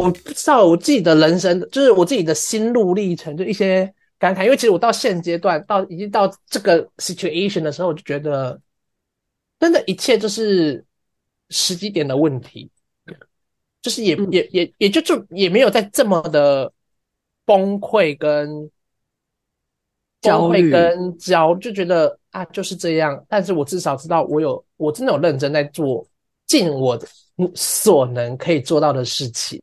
我不知道我自己的人生，就是我自己的心路历程，就一些感慨。因为其实我到现阶段，到已经到这个 situation 的时候，我就觉得，真的，一切就是时机点的问题，就是也也也也就就也没有在这么的崩溃跟焦虑跟焦，就觉得啊就是这样。但是我至少知道，我有我真的有认真在做，尽我的。所能可以做到的事情，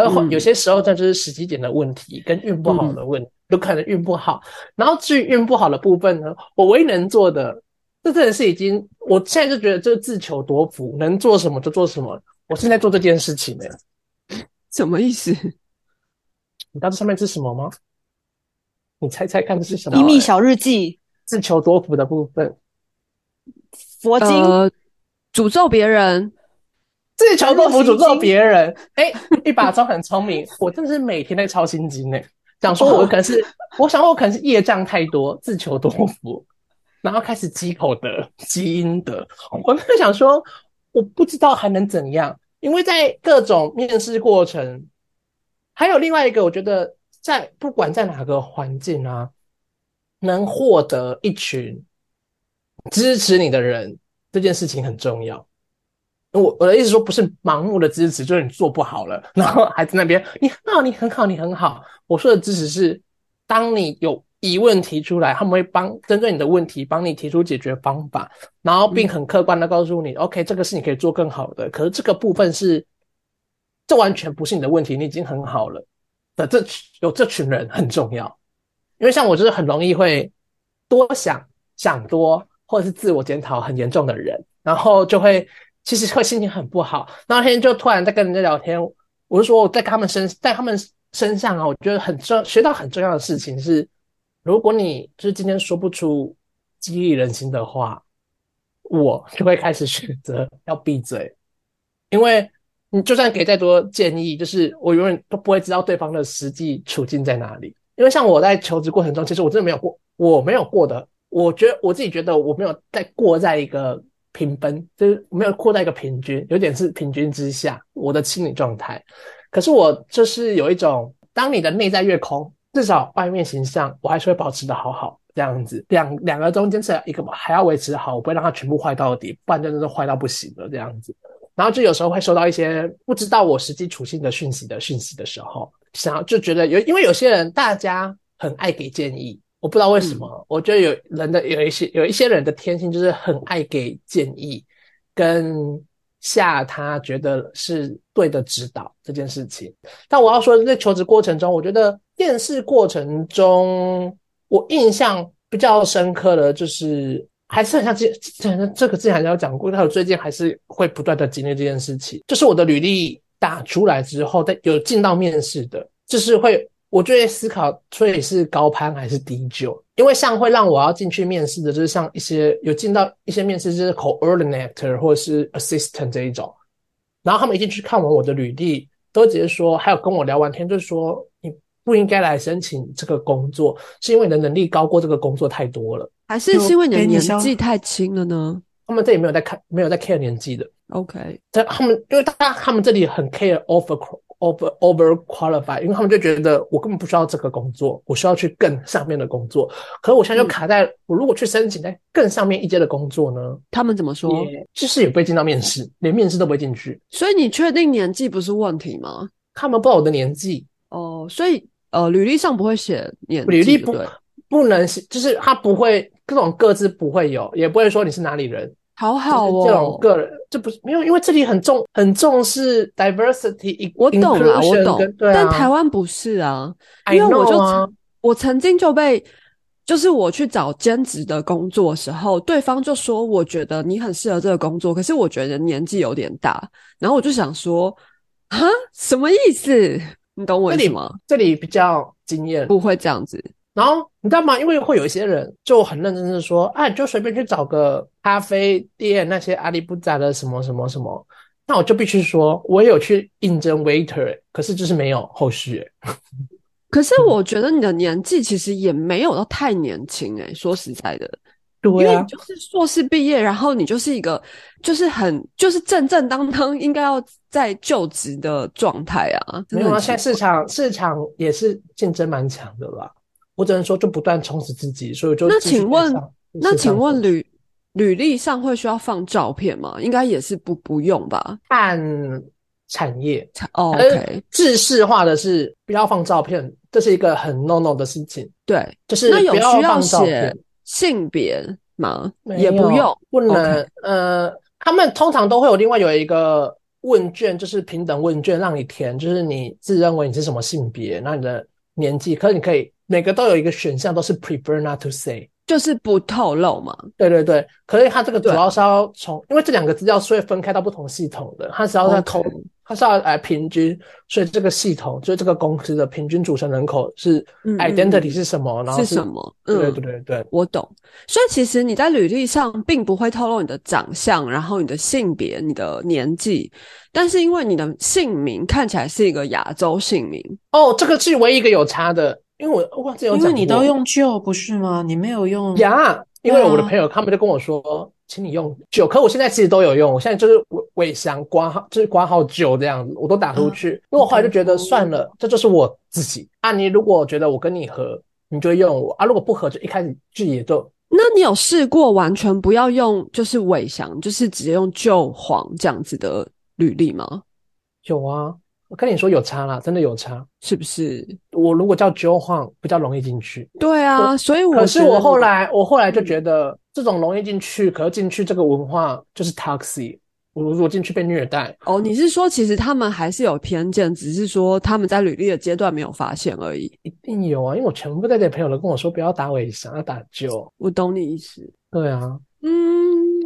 可是有些时候这就是时机点的问题，跟运不好的问，有可能运不好。然后至于运不好的部分呢，我唯一能做的，这真的是已经，我现在就觉得这自求多福，能做什么就做什么。我现在做这件事情呢，什么意思？你知道这上面是什么吗？你猜猜看这是什么？秘密小日记，自求多福的部分，佛经，诅咒别人。自己求多福诅咒别人，哎，一把招很聪明。我真的是每天在抄心经呢，想说我可能是，我想我可能是业障太多，自求多福，然后开始积口德、积阴德。我在想说，我不知道还能怎样，因为在各种面试过程，还有另外一个，我觉得在不管在哪个环境啊，能获得一群支持你的人，这件事情很重要。我我的意思说，不是盲目的支持，就是你做不好了，然后还在那边，你很好，你很好，你很好。我说的支持是，当你有疑问提出来，他们会帮针对你的问题，帮你提出解决方法，然后并很客观的告诉你，OK，这个是你可以做更好的。可是这个部分是，这完全不是你的问题，你已经很好了的。这有这群人很重要，因为像我就是很容易会多想想多，或者是自我检讨很严重的人，然后就会。其实会心情很不好。那天就突然在跟人家聊天，我就说我在他们身，在他们身上啊，我觉得很重，学到很重要的事情是，如果你就是今天说不出激励人心的话，我就会开始选择要闭嘴，因为你就算给再多建议，就是我永远都不会知道对方的实际处境在哪里。因为像我在求职过程中，其实我真的没有过，我没有过的，我觉得我自己觉得我没有在过在一个。平分就是没有扩大一个平均，有点是平均之下，我的心理状态。可是我就是有一种，当你的内在越空，至少外面形象我还是会保持的好好这样子。两两个中间是一个还要维持好，我不会让它全部坏到底，不然真的是坏到不行了这样子。然后就有时候会收到一些不知道我实际处境的讯息的讯息的时候，想要就觉得有，因为有些人大家很爱给建议。我不知道为什么，我觉得有人的有一些有一些人的天性就是很爱给建议，跟下他觉得是对的指导这件事情。但我要说，在求职过程中，我觉得面试过程中，我印象比较深刻的就是，还是很像这这这个之前还有讲过，但我最近还是会不断的经历这件事情，就是我的履历打出来之后，在有进到面试的，就是会。我就会思考，所以是高攀还是低就？因为像会让我要进去面试的，就是像一些有进到一些面试，就是 coordinator 或者是 assistant 这一种，然后他们一进去看完我的履历，都直接说，还有跟我聊完天，就是说你不应该来申请这个工作，是因为你的能力高过这个工作太多了，还是是因为你的年纪太轻了呢？他们这里没有在看，没有在 care 年纪的。OK，在他们，因为他他们这里很 care offer。Over over qualified，因为他们就觉得我根本不需要这个工作，我需要去更上面的工作。可是我现在就卡在，我如果去申请在更上面一阶的工作呢？他们怎么说？就是也不会进到面试，连面试都不会进去。所以你确定年纪不是问题吗？他们不知道我的年纪哦，所以呃，履历上不会写年，履历不不能写，就是他不会各种各自不会有，也不会说你是哪里人。好好哦，这种个人这不是没有，因为这里很重很重视 diversity。我懂了，我懂，但台湾不是啊。因为我就我曾经就被，就是我去找兼职的工作时候，对方就说我觉得你很适合这个工作，可是我觉得年纪有点大。然后我就想说，哈，什么意思？你懂我意思吗？这里比较经验，不会这样子。然后你知道吗？因为会有一些人就很认真的说，哎，就随便去找个咖啡店，那些阿里不扎的什么什么什么，那我就必须说，我有去应征 waiter，可是就是没有后续。可是我觉得你的年纪其实也没有到太年轻，哎，说实在的，对啊，就是硕士毕业，然后你就是一个就是很就是正正当当应该要在就职的状态啊。没有啊，现在市场市场也是竞争蛮强的啦。我只能说就不断充实自己，所以就那请问那请问履履历上会需要放照片吗？应该也是不不用吧？看产业，OK，制式化的是不要放照片，这是一个很 no no 的事情。对，就是那有需要写性别吗？也不用，不能。呃，他们通常都会有另外有一个问卷，就是平等问卷让你填，就是你自认为你是什么性别，那你的年纪，可是你可以。每个都有一个选项，都是 prefer not to say，就是不透露嘛。对对对，可是它这个主要是要从，因为这两个资料是会分开到不同系统的，它是要在统，它是要来平均，所以这个系统就是这个公司的平均组成人口是 identity 是什么，然后是什么？对对对对，我懂。所以其实你在履历上并不会透露你的长相，然后你的性别、你的年纪，但是因为你的姓名看起来是一个亚洲姓名，哦，这个是唯一一个有差的。因为我忘记有因为你都用旧不是吗？你没有用呀？因为我的朋友他们就跟我说，请你用旧。可我现在其实都有用，我现在就是尾尾翔挂号，就是挂号旧这样子，我都打出去。因为我后来就觉得算了，这就是我自己啊。你如果觉得我跟你合，你就用我啊；如果不合，就一开始就也就。那你有试过完全不要用，就是尾翔，就是直接用旧黄这样子的履历吗？有啊。我跟你说有差啦，真的有差，是不是？我如果叫 Joe Huang 比较容易进去。对啊，所以我可是我后来我后来就觉得这种容易进去，可是进去这个文化就是 toxic。我如果进去被虐待。哦，你是说其实他们还是有偏见，只是说他们在履历的阶段没有发现而已。一定有啊，因为我全部在这朋友都跟我说不要打尾翔，要打 Joe。我懂你意思。对啊。嗯。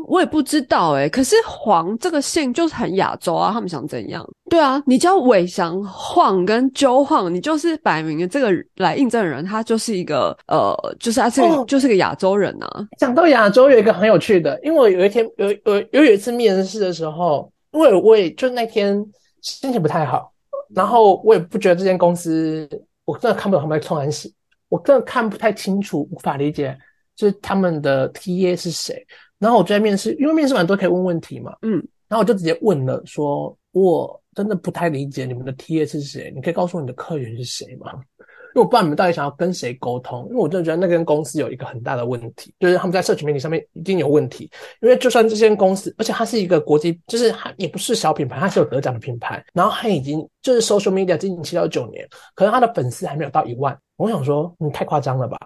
我也不知道哎，可是黄这个姓就是很亚洲啊，他们想怎样？对啊，你叫伟翔晃跟周晃，你就是摆明了这个来应征的人，他就是一个呃，就是他是就是个亚洲人啊。讲到亚洲，有一个很有趣的，因为我有一天有有有有一次面试的时候，因为我也就那天心情不太好，然后我也不觉得这间公司，我真的看不懂他们在冲安喜，我真的看不太清楚，无法理解，就是他们的 T A 是谁。然后我就在面试，因为面试完都可以问问题嘛，嗯，然后我就直接问了，说我真的不太理解你们的 T A 是谁，你可以告诉我你的客源是谁吗？因为我不知道你们到底想要跟谁沟通，因为我真的觉得那间公司有一个很大的问题，就是他们在社群媒体上面一定有问题。因为就算这间公司，而且它是一个国际，就是它也不是小品牌，它是有得奖的品牌，然后它已经就是 social media 经营七到九年，可能它的粉丝还没有到一万。我想说，你太夸张了吧，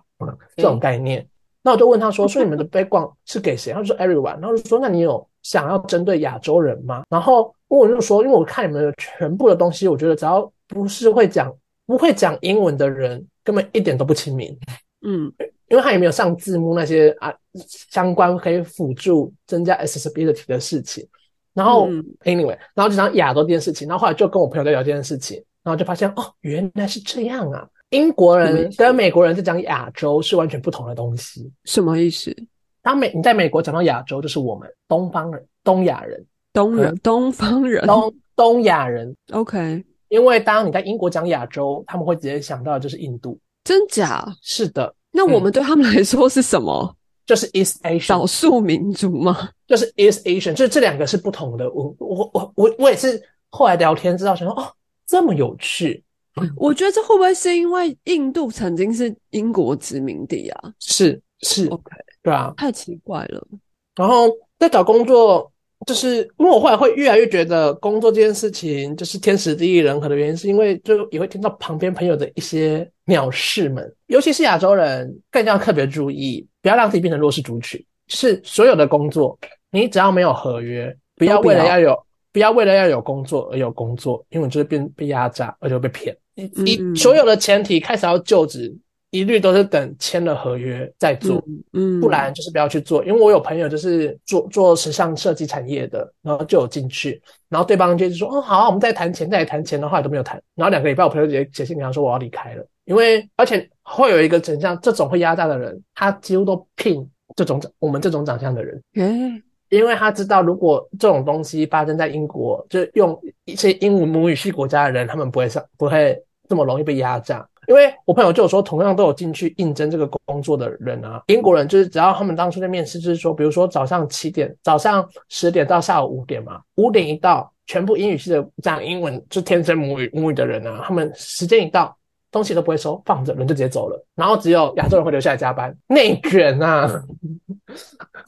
这种概念。那我就问他说：“ 说你们的 background 是给谁？”他说：“everyone。”然后就说：“那你有想要针对亚洲人吗？”然后我就说：“因为我看你们的全部的东西，我觉得只要不是会讲不会讲英文的人，根本一点都不亲民。”嗯，因为他也没有上字幕那些啊相关可以辅助增加 accessibility 的事情。然后 anyway，然后就讲亚洲这件事情。然后后来就跟我朋友在聊这件事情，然后就发现哦，原来是这样啊。英国人跟美国人在讲亚洲是完全不同的东西，什么意思？当美你在美国讲到亚洲，就是我们东方人、东亚人、东人、东方人、东东亚人。OK，因为当你在英国讲亚洲，他们会直接想到的就是印度，真假？是的。那我们对他们来说是什么？就是 East Asian 少数民族吗？就是 East Asian，就是这两个是不同的。我我我我我也是后来聊天知道，想说哦，这么有趣。我觉得这会不会是因为印度曾经是英国殖民地啊？是是，OK，对啊，太奇怪了。然后在找工作，就是因为我后来会越来越觉得工作这件事情就是天时地利人和的原因，是因为就也会听到旁边朋友的一些鸟事们，尤其是亚洲人，更要特别注意，不要让自己变成弱势族群。是所有的工作，你只要没有合约，不要为了要有。不要为了要有工作而有工作，因为你就是被被压榨，而且被骗。一所有的前提开始要就职，一律都是等签了合约再做，嗯，不然就是不要去做。因为我有朋友就是做做时尚设计产业的，然后就有进去，然后对方就是说，哦，好，我们再谈钱，再谈钱的话都没有谈，然后两个礼拜，我朋友直接写信给他说我要离开了，因为而且会有一个真相，这种会压榨的人，他几乎都聘这种长我们这种长相的人，嗯。因为他知道，如果这种东西发生在英国，就用一些英文母语系国家的人，他们不会上，不会这么容易被压榨。因为我朋友就有说，同样都有进去应征这个工作的人啊，英国人就是只要他们当初在面试，就是说，比如说早上七点，早上十点到下午五点嘛，五点一到，全部英语系的讲英文就天生母语母语的人啊，他们时间一到。东西都不会收，放着人就直接走了，然后只有亚洲人会留下来加班，内卷啊！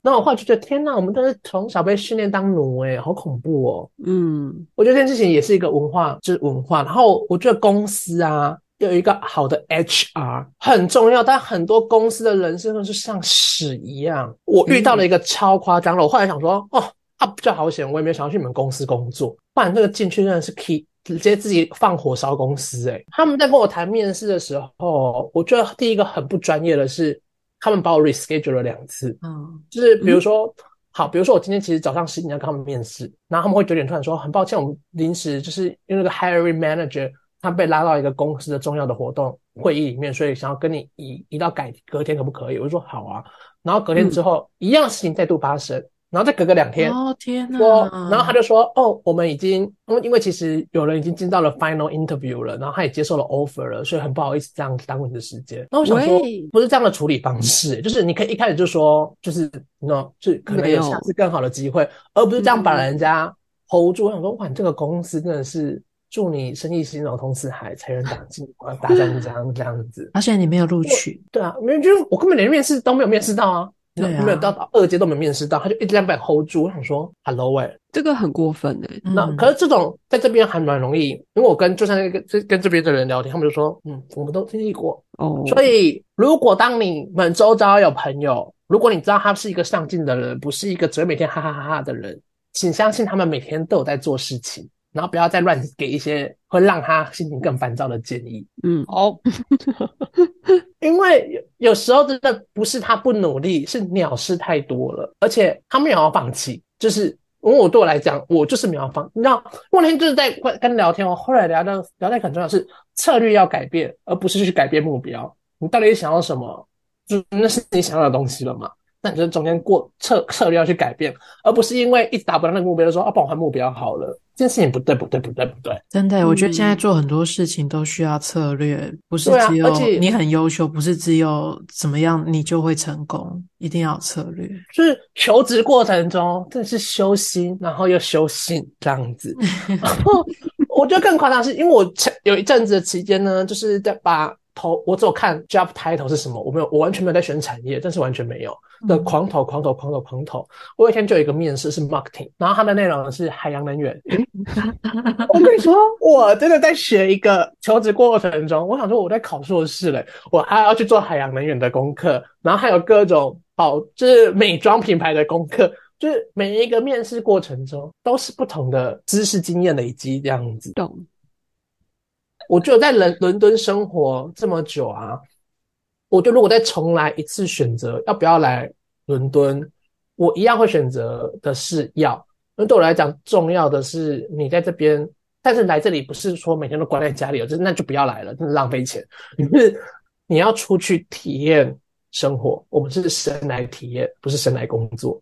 那我后来就觉得，天哪，我们都是从小被训练当奴，诶好恐怖哦。嗯，我觉得这件事情也是一个文化，就是文化。然后我觉得公司啊，有一个好的 HR 很重要，但很多公司的人真的是像屎一样。我遇到了一个超夸张的，我后来想说，哦，啊，比较好险，我也没有想要去你们公司工作，不然这个进去真的是 key。直接自己放火烧公司，哎，他们在跟我谈面试的时候，我觉得第一个很不专业的是，他们把我 reschedule 了两次，嗯，就是比如说，好，比如说我今天其实早上十点要跟他们面试，然后他们会九点突然说，很抱歉，我们临时就是因为那个 hiring manager 他被拉到一个公司的重要的活动会议里面，所以想要跟你移移到改隔天可不可以？我就说好啊，然后隔天之后一样事情再度发生。然后再隔个两天，哦天然后他就说，哦，我们已经，因为因为其实有人已经进到了 final interview 了，然后他也接受了 offer 了，所以很不好意思这样耽误你的时间。那我想说，不是这样的处理方式，就是你可以一开始就说，就是，no，就可能有下次更好的机会，而不是这样把人家 hold 住。我想说，哇，你这个公司真的是祝你生意兴隆，同时还财源广进，大家这样这样子。而且你没有录取，对啊，没有，就是我根本连面试都没有面试到啊。对，没有到二阶都没面试到，他就一直在被 hold 住。我想说，hello 喂，这个很过分哎。那可是这种在这边还蛮容易，因为我跟就像那个这跟这边的人聊天，他们就说，嗯，我们都经历过哦。所以如果当你们周遭有朋友，如果你知道他是一个上进的人，不是一个只会每天哈哈哈哈的人，请相信他们每天都有在做事情。然后不要再乱给一些会让他心情更烦躁的建议。嗯，好，因为有有时候真的不是他不努力，是鸟事太多了，而且他没有要放弃。就是因为我对我来讲，我就是没有放。你知道，那天就是在跟跟聊天，我后来聊到聊到很重要是策略要改变，而不是去改变目标。你到底想要什么？就那是你想要的东西了嘛？那你就中间过策策略要去改变，而不是因为一直达不到那个目标就说啊，帮我换目标好了。这件事情不对，不对，不对，不对。真的，我觉得现在做很多事情都需要策略，不是只有你很优秀，不是只有怎么样你就会成功，一定要策略。就是求职过程中真的是修心，然后又修性这样子。然后我觉得更夸张是因为我有一阵子的期间呢，就是在把。头我只有看 job title 是什么，我没有，我完全没有在选产业，但是完全没有的狂投狂投狂投狂投。我有一天就有一个面试是 marketing，然后它的内容是海洋能源。我跟你说，我真的在学一个求职过程中，我想说我在考硕士嘞，我还要去做海洋能源的功课，然后还有各种保就是美妆品牌的功课，就是每一个面试过程中都是不同的知识经验累积这样子。懂。我觉得在伦伦敦生活这么久啊，我觉得如果再重来一次选择要不要来伦敦，我一样会选择的是要。因为对我来讲，重要的是你在这边，但是来这里不是说每天都关在家里，就那就不要来了，真的浪费钱。你是你要出去体验生活，我们是生来体验，不是生来工作，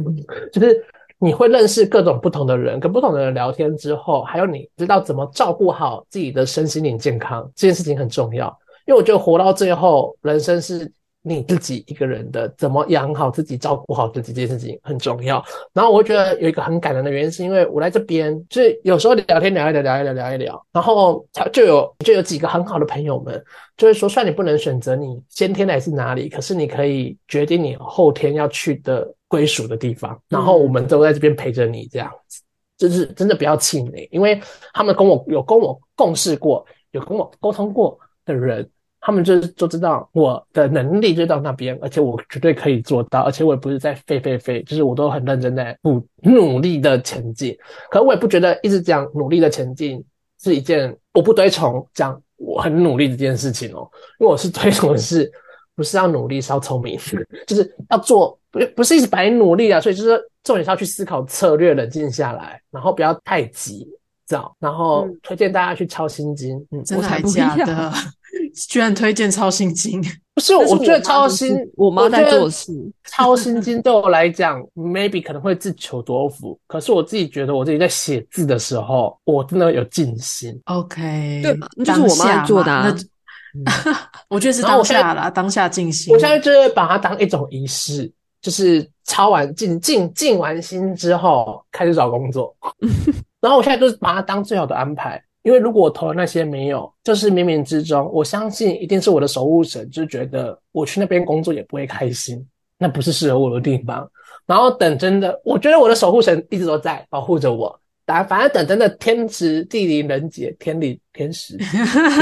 就是。你会认识各种不同的人，跟不同的人聊天之后，还有你知道怎么照顾好自己的身心灵健康，这件事情很重要。因为我觉得活到最后，人生是你自己一个人的，怎么养好自己、照顾好自己这件事情很重要。然后我会觉得有一个很感人的原因，是因为我来这边，就是有时候聊天聊一聊，聊一聊，聊一聊，然后他就有就有几个很好的朋友们，就是说，虽然你不能选择你先天来自哪里，可是你可以决定你后天要去的。归属的地方，然后我们都在这边陪着你，这样子，就是真的不要气馁，因为他们跟我有跟我共事过，有跟我沟通过的人，他们就就知道我的能力就到那边，而且我绝对可以做到，而且我也不是在废废废，就是我都很认真在努努力的前进。可我也不觉得一直讲努力的前进是一件我不推崇讲我很努力这件事情哦，因为我是推崇的是。不是要努力，是要聪明，就是要做，不不是一直白努力啊。所以就是重点是要去思考策略，冷静下来，然后不要太急躁。然后推荐大家去抄心经，嗯，真的假的？居然推荐超心经？不是，我觉得抄心，我妈在做事。超心经对我来讲，maybe 可能会自求多福。可是我自己觉得，我自己在写字的时候，我真的有静心。OK，对，就是我妈做的。我觉得是当下啦，当下静心。我现在就是把它当一种仪式，就是抄完静静静完心之后开始找工作。然后我现在就是把它当最好的安排，因为如果我投的那些没有，就是冥冥之中，我相信一定是我的守护神，就觉得我去那边工作也不会开心，那不是适合我的地方。然后等真的，我觉得我的守护神一直都在保护着我。打反正等真的天时地利人杰，天理天时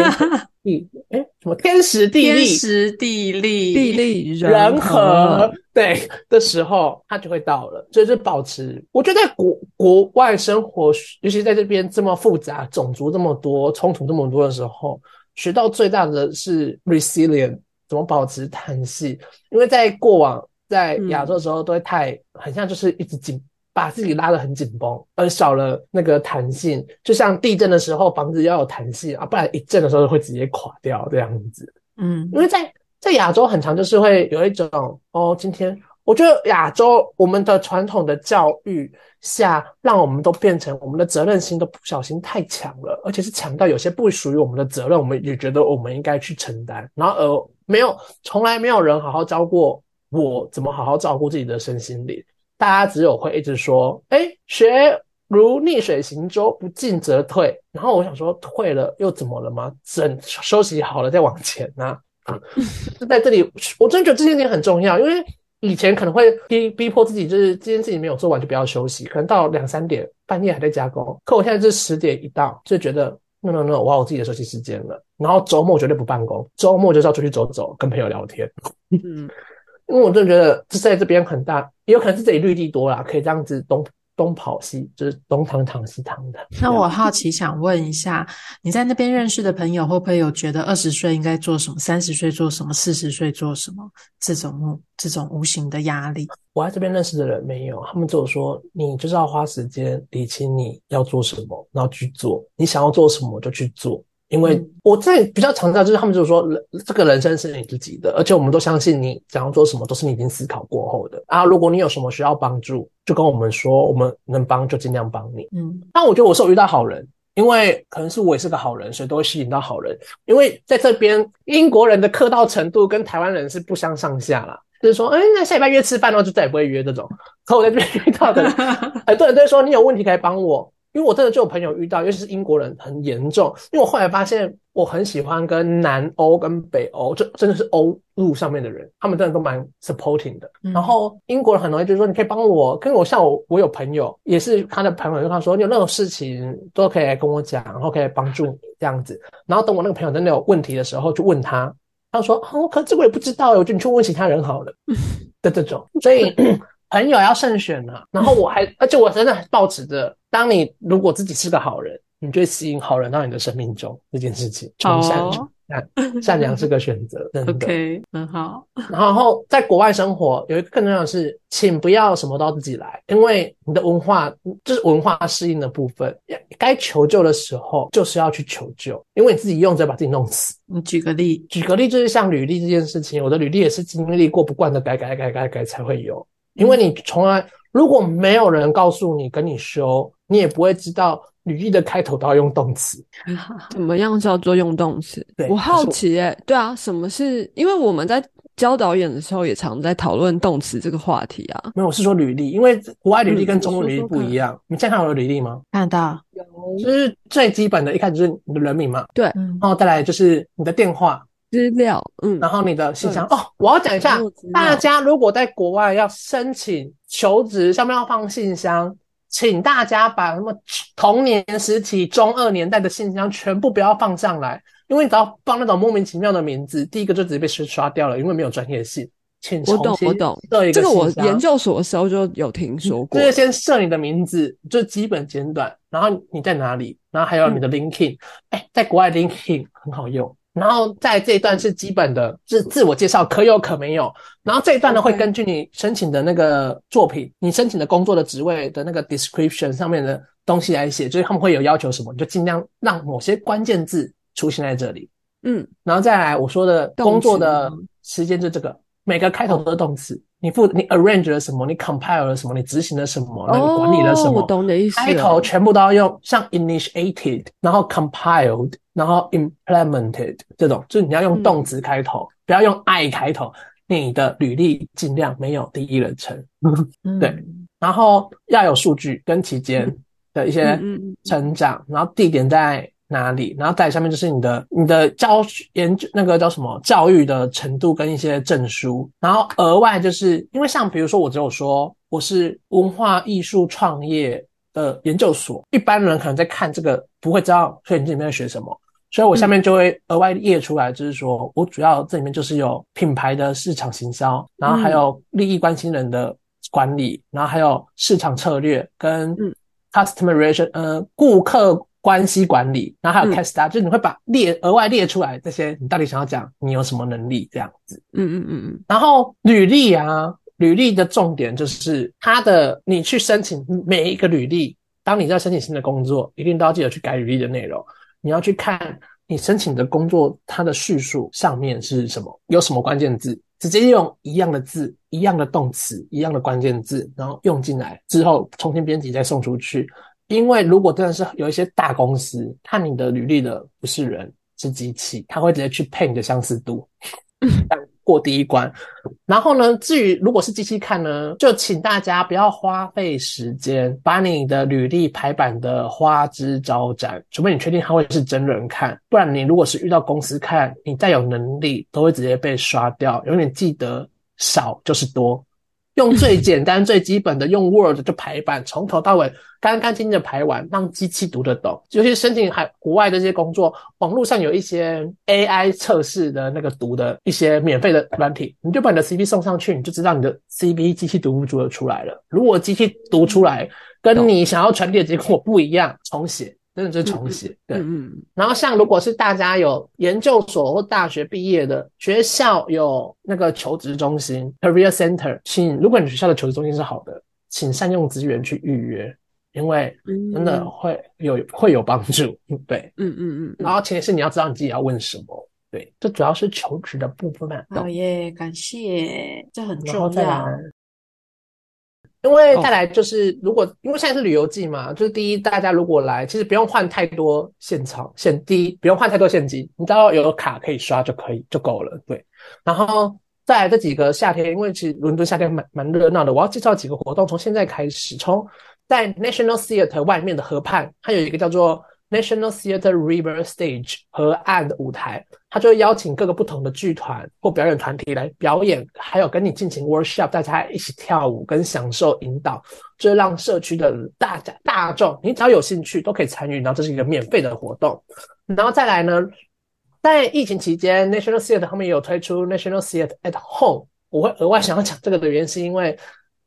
地哎什么天时地利天时地利地利人和对的时候，它就会到了。所以就保持，我觉得在国国外生活，尤其在这边这么复杂，种族这么多，冲突这么多的时候，学到最大的是 resilient，怎么保持弹性？因为在过往。在亚洲的时候，都会太很像，就是一直紧把自己拉得很紧绷，而少了那个弹性。就像地震的时候，房子要有弹性啊，不然一震的时候会直接垮掉这样子。嗯，因为在在亚洲很长，就是会有一种哦，今天我觉得亚洲我们的传统的教育下，让我们都变成我们的责任心都不小心太强了，而且是强到有些不属于我们的责任，我们也觉得我们应该去承担，然后而没有从来没有人好好教过。我怎么好好照顾自己的身心灵？大家只有会一直说：“哎，学如逆水行舟，不进则退。”然后我想说，退了又怎么了吗？整休息好了再往前呢？就在这里，我真的觉得这件事情很重要，因为以前可能会逼逼迫自己，就是这件事情没有做完就不要休息，可能到两三点半夜还在加工。可我现在是十点一到，就觉得 no no no，我要我自己的休息时间了。然后周末绝对不办公，周末就是要出去走走，跟朋友聊天。嗯。因为我真的觉得这在这边很大，也有可能是这里绿地多啦，可以这样子东东跑西，就是东躺躺西躺的。那我好奇想问一下，你在那边认识的朋友，会不会有觉得二十岁应该做什么，三十岁做什么，四十岁做什么这种这种无形的压力？我在这边认识的人没有，他们只有说你就是要花时间理清你要做什么，然后去做，你想要做什么就去做。因为我在比较强调，就是他们就是说，人这个人生是你自己的，而且我们都相信你想要做什么都是你已经思考过后的啊。如果你有什么需要帮助，就跟我们说，我们能帮就尽量帮你。嗯，但我觉得我是有遇到好人，因为可能是我也是个好人，所以都会吸引到好人。因为在这边，英国人的客套程度跟台湾人是不相上下啦。就是说，哎，那下礼拜约吃饭的话，就再也不会约这种。可我在这边遇到的 很多人都会说，你有问题可以帮我。因为我真的就有朋友遇到，尤其是英国人很严重。因为我后来发现，我很喜欢跟南欧跟北欧，就真的是欧陆上面的人，他们真的都蛮 supporting 的。然后英国人很容易就是说，你可以帮我，跟我像我，我有朋友也是他的朋友，就他说，你有任何事情都可以来跟我讲，然后可以帮助你这样子。然后等我那个朋友真的有问题的时候，就问他，他说，哦，可这我也不知道，我觉得你去问其他人好了 的这种。所以。朋友要慎选啊，然后我还，而且我真的抱持着，当你如果自己是个好人，你就会吸引好人到你的生命中这件事情。从善善善良是个选择，真的。OK，很好。然后在国外生活有一个更重要的是，请不要什么都自己来，因为你的文化就是文化适应的部分，该求救的时候就是要去求救，因为你自己用着把自己弄死。你举个例，举个例就是像履历这件事情，我的履历也是经历过不惯的改改改改改才会有。因为你从来如果没有人告诉你跟你修，你也不会知道履历的开头都要用动词。怎么样叫做用动词？对我好奇诶，对啊，什么是？因为我们在教导演的时候也常在讨论动词这个话题啊。没有，我是说履历，因为国外履历跟中文履历不一样。你现在看我的履历吗？看到，有，就是最基本的，一开始就是你的人名嘛。对，然后再来就是你的电话。资料，嗯，然后你的信箱哦，我要讲一下，大家如果在国外要申请求职，上面要放信箱，请大家把什么童年时期、中二年代的信箱全部不要放上来，因为你只要放那种莫名其妙的名字，第一个就直接被刷刷掉了，因为没有专业性。请我懂，我懂，这个我研究所的时候就有听说过。就是先设你的名字，就基本简短，然后你在哪里，然后还有你的 LinkedIn，哎，在国外 LinkedIn 很好用。然后在这一段是基本的，是自我介绍，可有可没有。然后这一段呢，会根据你申请的那个作品，你申请的工作的职位的那个 description 上面的东西来写，就是他们会有要求什么，你就尽量让某些关键字出现在这里。嗯，然后再来我说的工作的时间就这个，每个开头都是动词。你负你 arrange 了什么，你 compile 了什么，你执行了什么，那你管理了什么？我懂的意思。开头全部都要用像 initiated，然后 compiled，然后 implemented 这种，就是你要用动词开头，不要用 I 开头。你的履历尽量没有第一人称，对，然后要有数据跟期间的一些成长，然后地点在哪里，然后在下面就是你的你的教研究那个叫什么教育的程度跟一些证书，然后额外就是因为像比如说我只有说我是文化艺术创业的研究所，一般人可能在看这个不会知道，所以你这里面在学什么。所以我下面就会额外列出来，就是说我主要这里面就是有品牌的市场行销，然后还有利益关心人的管理，然后还有市场策略跟 customer relation，呃，顾客关系管理，然后还有 case study，就是你会把列额外列出来这些，你到底想要讲你有什么能力这样子。嗯嗯嗯嗯。然后履历啊，履历的重点就是它的，你去申请每一个履历，当你在申请新的工作，一定都要记得去改履历的内容。你要去看你申请的工作，它的叙述上面是什么，有什么关键字，直接用一样的字、一样的动词、一样的关键字，然后用进来之后重新编辑再送出去。因为如果真的是有一些大公司看你的履历的不是人是机器，他会直接去配你的相似度。过第一关，然后呢？至于如果是机器看呢，就请大家不要花费时间把你的履历排版的花枝招展，除非你确定他会是真人看，不然你如果是遇到公司看，你再有能力都会直接被刷掉。永远记得少就是多。用最简单、最基本的用 Word 就排版，从头到尾干干净净的排完，让机器读得懂。尤其申请海国外的这些工作，网络上有一些 AI 测试的那个读的一些免费的软体，你就把你的 CV 送上去，你就知道你的 CV 机器读不读得出来了。如果机器读出来，跟你想要传递的结果不一样，重写。真的是重写，对，嗯，然后像如果是大家有研究所或大学毕业的学校有那个求职中心 （career center），请如果你学校的求职中心是好的，请善用资源去预约，因为真的会有会有帮助，对，嗯嗯嗯，然后前提是你要知道你自己要问什么，对，这主要是求职的部分嘛。好耶，感谢，这很重要。因为再来就是，如果因为现在是旅游季嘛，就是第一，大家如果来，其实不用换太多现钞，现第一不用换太多现金，你只要有卡可以刷就可以就够了，对。然后再来这几个夏天，因为其实伦敦夏天蛮蛮热闹的，我要介绍几个活动，从现在开始，从在 National Theatre 外面的河畔，它有一个叫做。National Theatre River Stage 河岸的舞台，他就会邀请各个不同的剧团或表演团体来表演，还有跟你进行 workshop，大家一起跳舞跟享受引导，就是让社区的大家大众，你只要有兴趣都可以参与。然后这是一个免费的活动。然后再来呢，在疫情期间，National Theatre 后面有推出 National Theatre at Home。我会额外想要讲这个的原因，是因为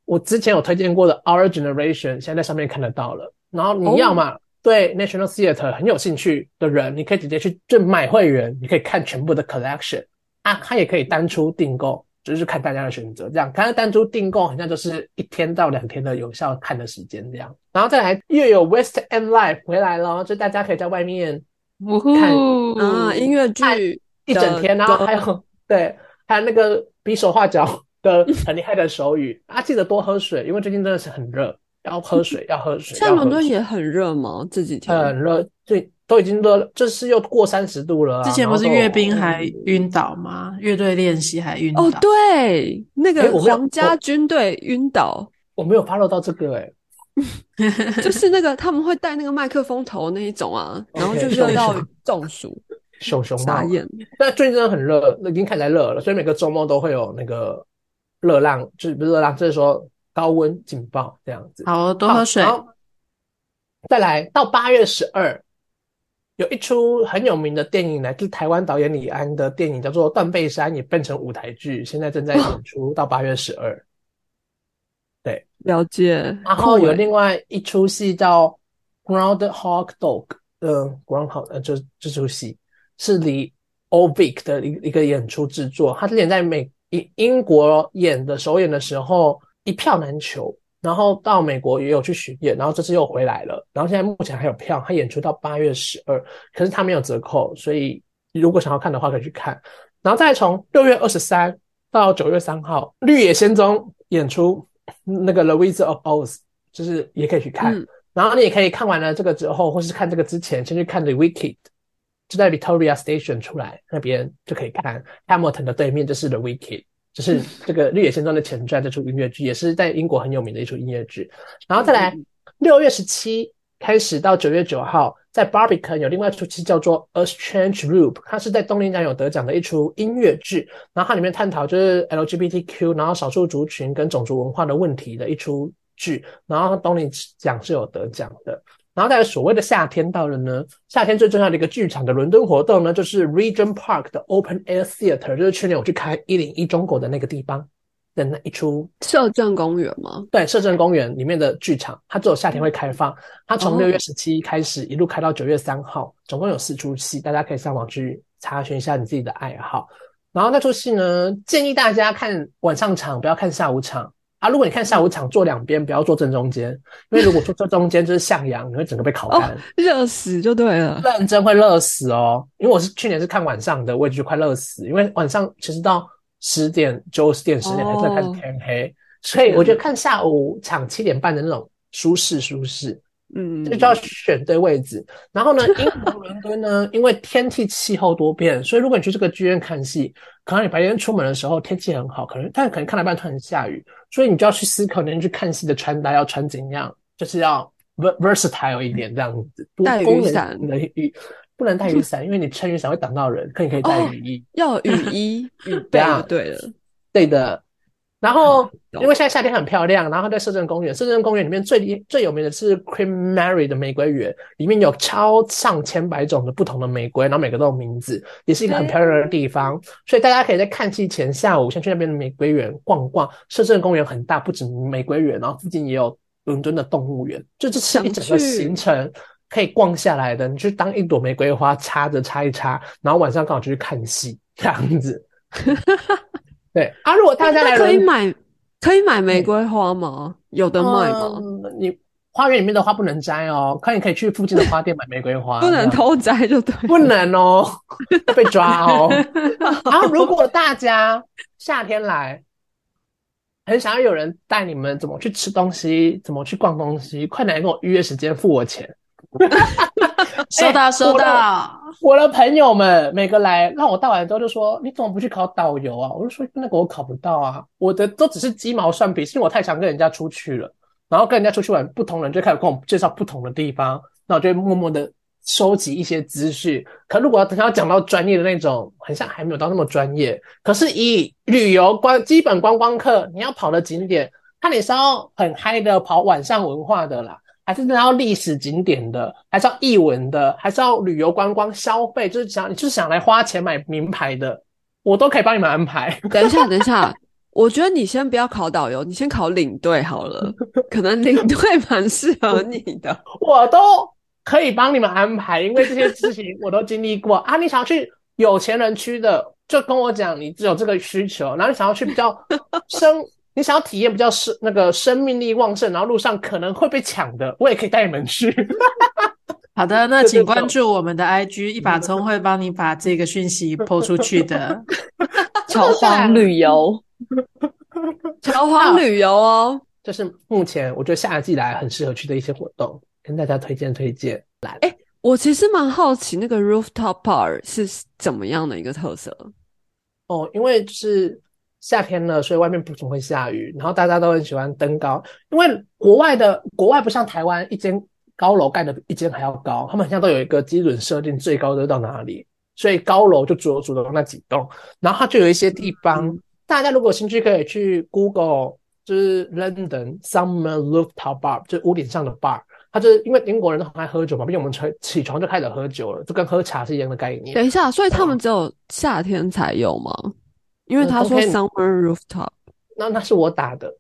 我之前有推荐过的 Our Generation，现在在上面看得到了。然后你要嘛？对 National Theatre 很有兴趣的人，你可以直接去就买会员，你可以看全部的 collection 啊，它也可以单出订购，就是看大家的选择。这样，刚刚单出订购好像就是一天到两天的有效看的时间这样。然后再来，又有 West End Live 回来了，就大家可以在外面看啊音乐剧一整天，然后还有对，还有那个比手画脚的很厉害的手语啊，记得多喝水，因为最近真的是很热。要喝水，要喝水。像伦敦也很热吗？这几天很热，对，都已经热了，这是又过三十度了。之前不是阅兵还晕倒吗？乐队练习还晕倒。哦，对，那个皇家军队晕倒，我没有发落到这个哎，就是那个他们会带那个麦克风头那一种啊，然后就热到中暑，熊熊傻眼。但最近真的很热，已经开始热了，所以每个周末都会有那个热浪，就是不是热浪，就是说。高温警报这样子，好多喝水。再来到八月十二，有一出很有名的电影，来自台湾导演李安的电影，叫做《断背山》，也变成舞台剧，现在正在演出。到八月十二，对，了解。然后有另外一出戏叫《Groundhog Dog》嗯《Groundhog》，呃，这这出戏是李 o v i c 的一一个演出制作。他之前在美英英国演的首演的时候。一票难求，然后到美国也有去巡演，然后这次又回来了，然后现在目前还有票，他演出到八月十二，可是他没有折扣，所以如果想要看的话可以去看，然后再从六月二十三到九月三号，绿野仙踪演出那个《The Wizard of Oz》，就是也可以去看。然后你也可以看完了这个之后，或是看这个之前，先去看《The Wicked》，就在 Victoria Station 出来那边就可以看。Hamilton 的对面就是 The Wicked，就是这个绿野仙踪的前传这出音乐剧，也是在英国很有名的一出音乐剧。然后再来六月十七开始到九月九号。在 Barbican 有另外一出戏叫做 A Strange Loop，它是在东林奖有得奖的一出音乐剧，然后它里面探讨就是 LGBTQ，然后少数族群跟种族文化的问题的一出剧，然后东林奖是有得奖的。然后在所谓的夏天到了呢，夏天最重要的一个剧场的伦敦活动呢，就是 Regent Park 的 Open Air Theatre，就是去年我去开一零一中国的那个地方。的那一出摄政公园吗？对，摄政公园里面的剧场，它只有夏天会开放。它从六月十七开始，一路开到九月三号，总共有四出戏，大家可以上网去查询一下你自己的爱好。然后那出戏呢，建议大家看晚上场，不要看下午场啊。如果你看下午场，坐两边，不要坐正中间，因为如果坐正中间就是向阳，你会整个被烤干，热死就对了。认真会热死哦，因为我是去年是看晚上的，我也觉得快热死，因为晚上其实到。十点、九点、十点才开始天黑，所以我觉得看下午场七点半的那种舒适舒适，嗯，这就要选对位置。然后呢，英国伦敦呢，因为天气气候多变，所以如果你去这个剧院看戏，可能你白天出门的时候天气很好，可能但可能看了半突然下雨，所以你就要去思考，你去看戏的穿搭要穿怎样，就是要 versatile 一点这样子，带雨伞的雨。不能带雨伞，因为你撑雨伞会挡到人。可你可以带雨衣，要雨衣 雨备。对了，对的。然后，因为现在夏天很漂亮，然后在摄政公园，摄政公园里面最最有名的是 Queen Mary 的玫瑰园，里面有超上千百种的不同的玫瑰，然后每个都有名字，也是一个很漂亮的地方。所以大家可以在看戏前下午先去那边的玫瑰园逛逛。摄政公园很大，不止玫瑰园，然后附近也有伦敦的动物园，就这是一整个行程。可以逛下来的，你去当一朵玫瑰花插着插一插，然后晚上刚好就去看戏这样子。对啊，如果大家来可以买可以买玫瑰花吗？有的卖吗？你花园里面的花不能摘哦，可你可以去附近的花店买玫瑰花，不能偷摘就对，不能哦，被抓哦。然后如果大家夏天来，很想要有人带你们怎么去吃东西，怎么去逛东西，快点跟我预约时间，付我钱。收到收到，我的朋友们每个来让我带完之后就说：“你怎么不去考导游啊？”我就说：“那个我考不到啊，我的都只是鸡毛蒜皮，是因为我太常跟人家出去了，然后跟人家出去玩，不同人就开始跟我介绍不同的地方，那我就默默的收集一些资讯。可如果等下讲到专业的那种，很像还没有到那么专业。可是以旅游观基本观光客，你要跑的景点，看你是要很嗨的跑晚上文化的啦。”还是要历史景点的，还是要艺文的，还是要旅游观光消费，就是想你就是想来花钱买名牌的，我都可以帮你们安排。等一下，等一下，我觉得你先不要考导游，你先考领队好了，可能领队蛮适合你的。我都可以帮你们安排，因为这些事情我都经历过 啊。你想要去有钱人区的，就跟我讲，你只有这个需求，然后你想要去比较生。你想要体验比较生那个生命力旺盛，然后路上可能会被抢的，我也可以带你们去。好的，那请关注我们的 IG，一把葱会帮你把这个讯息 抛出去的。潮黄旅游，潮黄旅游哦，这是目前我觉得夏季来很适合去的一些活动，跟大家推荐推荐。来，哎，我其实蛮好奇那个 rooftop bar 是怎么样的一个特色哦，因为就是。夏天了，所以外面不总会下雨，然后大家都很喜欢登高，因为国外的国外不像台湾一间高楼盖的一间还要高，他们好像都有一个基准设定，最高的到哪里，所以高楼就只有主的那几栋，然后它就有一些地方，大家如果兴趣可以去 Google，就是 London Summer Rooftop Bar，就屋顶上的 bar，它就是因为英国人都很爱喝酒嘛，毕竟我们起起床就开始喝酒了，就跟喝茶是一样的概念。等一下，所以他们只有夏天才有吗？因为他说 summer rooftop，那那是我打的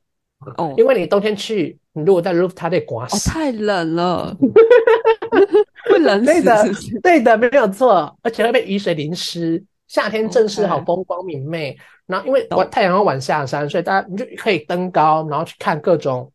哦。因为你冬天去，你如果在 rooftop 得刮死，太冷了，会冷死。对的，对的，没有错，而且会被雨水淋湿。夏天正是好风光明媚，然后因为晚太阳要晚下山，所以大家你就可以登高，然后去看各种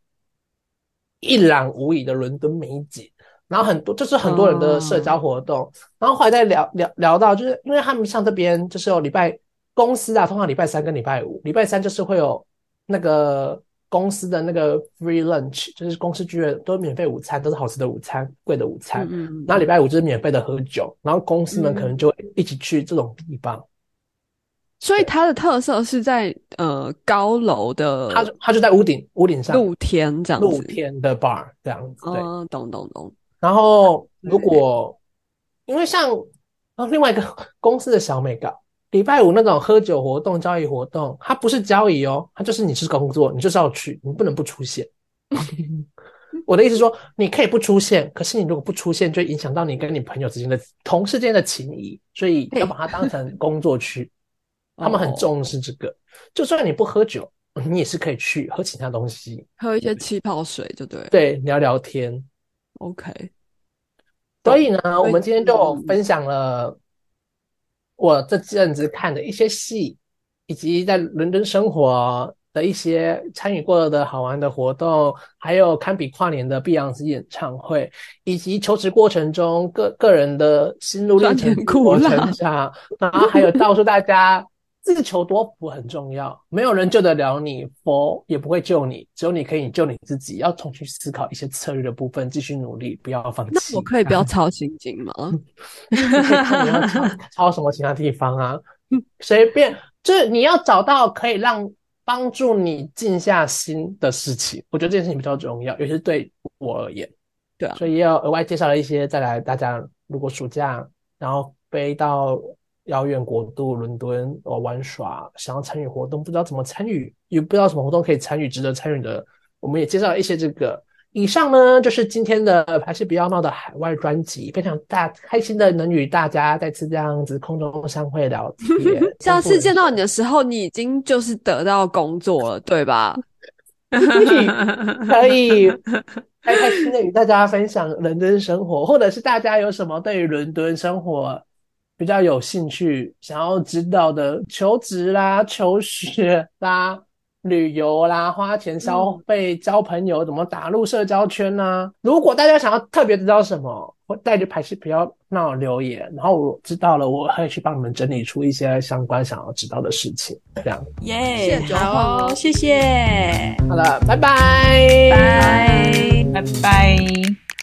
一览无遗的伦敦美景。然后很多就是很多人的社交活动。然后后来再聊聊聊到，就是因为他们像这边就是有礼拜。公司啊，通常礼拜三跟礼拜五，礼拜三就是会有那个公司的那个 free lunch，就是公司剧院都免费午餐，都是好吃的午餐，贵的午餐。嗯然后礼拜五就是免费的喝酒，然后公司们可能就会一起去这种地方。所以它的特色是在呃高楼的他就他就在屋顶屋顶上露天这样子，露天的 bar 这样子，对。哦，懂懂懂，然后如果因为像然后另外一个公司的小美搞礼拜五那种喝酒活动、交易活动，它不是交易哦，它就是你是工作，你就是要去，你不能不出现。我的意思说，你可以不出现，可是你如果不出现，就影响到你跟你朋友之间的同事间的情谊，所以要把它当成工作去。他们很重视这个，就算你不喝酒，你也是可以去喝其他东西，喝一些气泡水就对了。对，聊聊天。OK，所以呢，我们今天就嗯分享了我这阵子看的一些戏，以及在伦敦生活的一些参与过的好玩的活动，还有堪比跨年的碧昂斯演唱会，以及求职过程中个个人的心路历程、酸甜自我成长，然后还有告诉大家。自求多福很重要，没有人救得了你，佛也不会救你，只有你可以救你自己。要重新思考一些策略的部分，继续努力，不要放弃。那我可以不要抄心经吗？你可以看你要抄抄什么其他地方啊，随便，就是你要找到可以让帮助你静下心的事情，我觉得这件事情比较重要，尤其是对我而言。对啊所以要额外介绍了一些，再来大家如果暑假然后飞到遥远国度伦敦我玩耍，想要参与活动，不知道怎么参与，也不知道什么活动可以参与，值得参与的，我们也介绍了一些这个。以上呢就是今天的还是不要闹的海外专辑，非常大开心的能与大家再次这样子空中相会聊天。下次见到你的时候，你已经就是得到工作了，对吧？可以开开心的与大家分享伦敦生活，或者是大家有什么对于伦敦生活比较有兴趣、想要知道的，求职啦、求学啦、旅游啦、花钱消费、交朋友、怎么打入社交圈呢、如果大家想要特别知道什么，我带着排是不要闹留言，然后我知道了，我会去帮你们整理出一些相关想要知道的事情。这样，耶谢谢好哦，谢谢，好了，拜拜，拜。拜拜。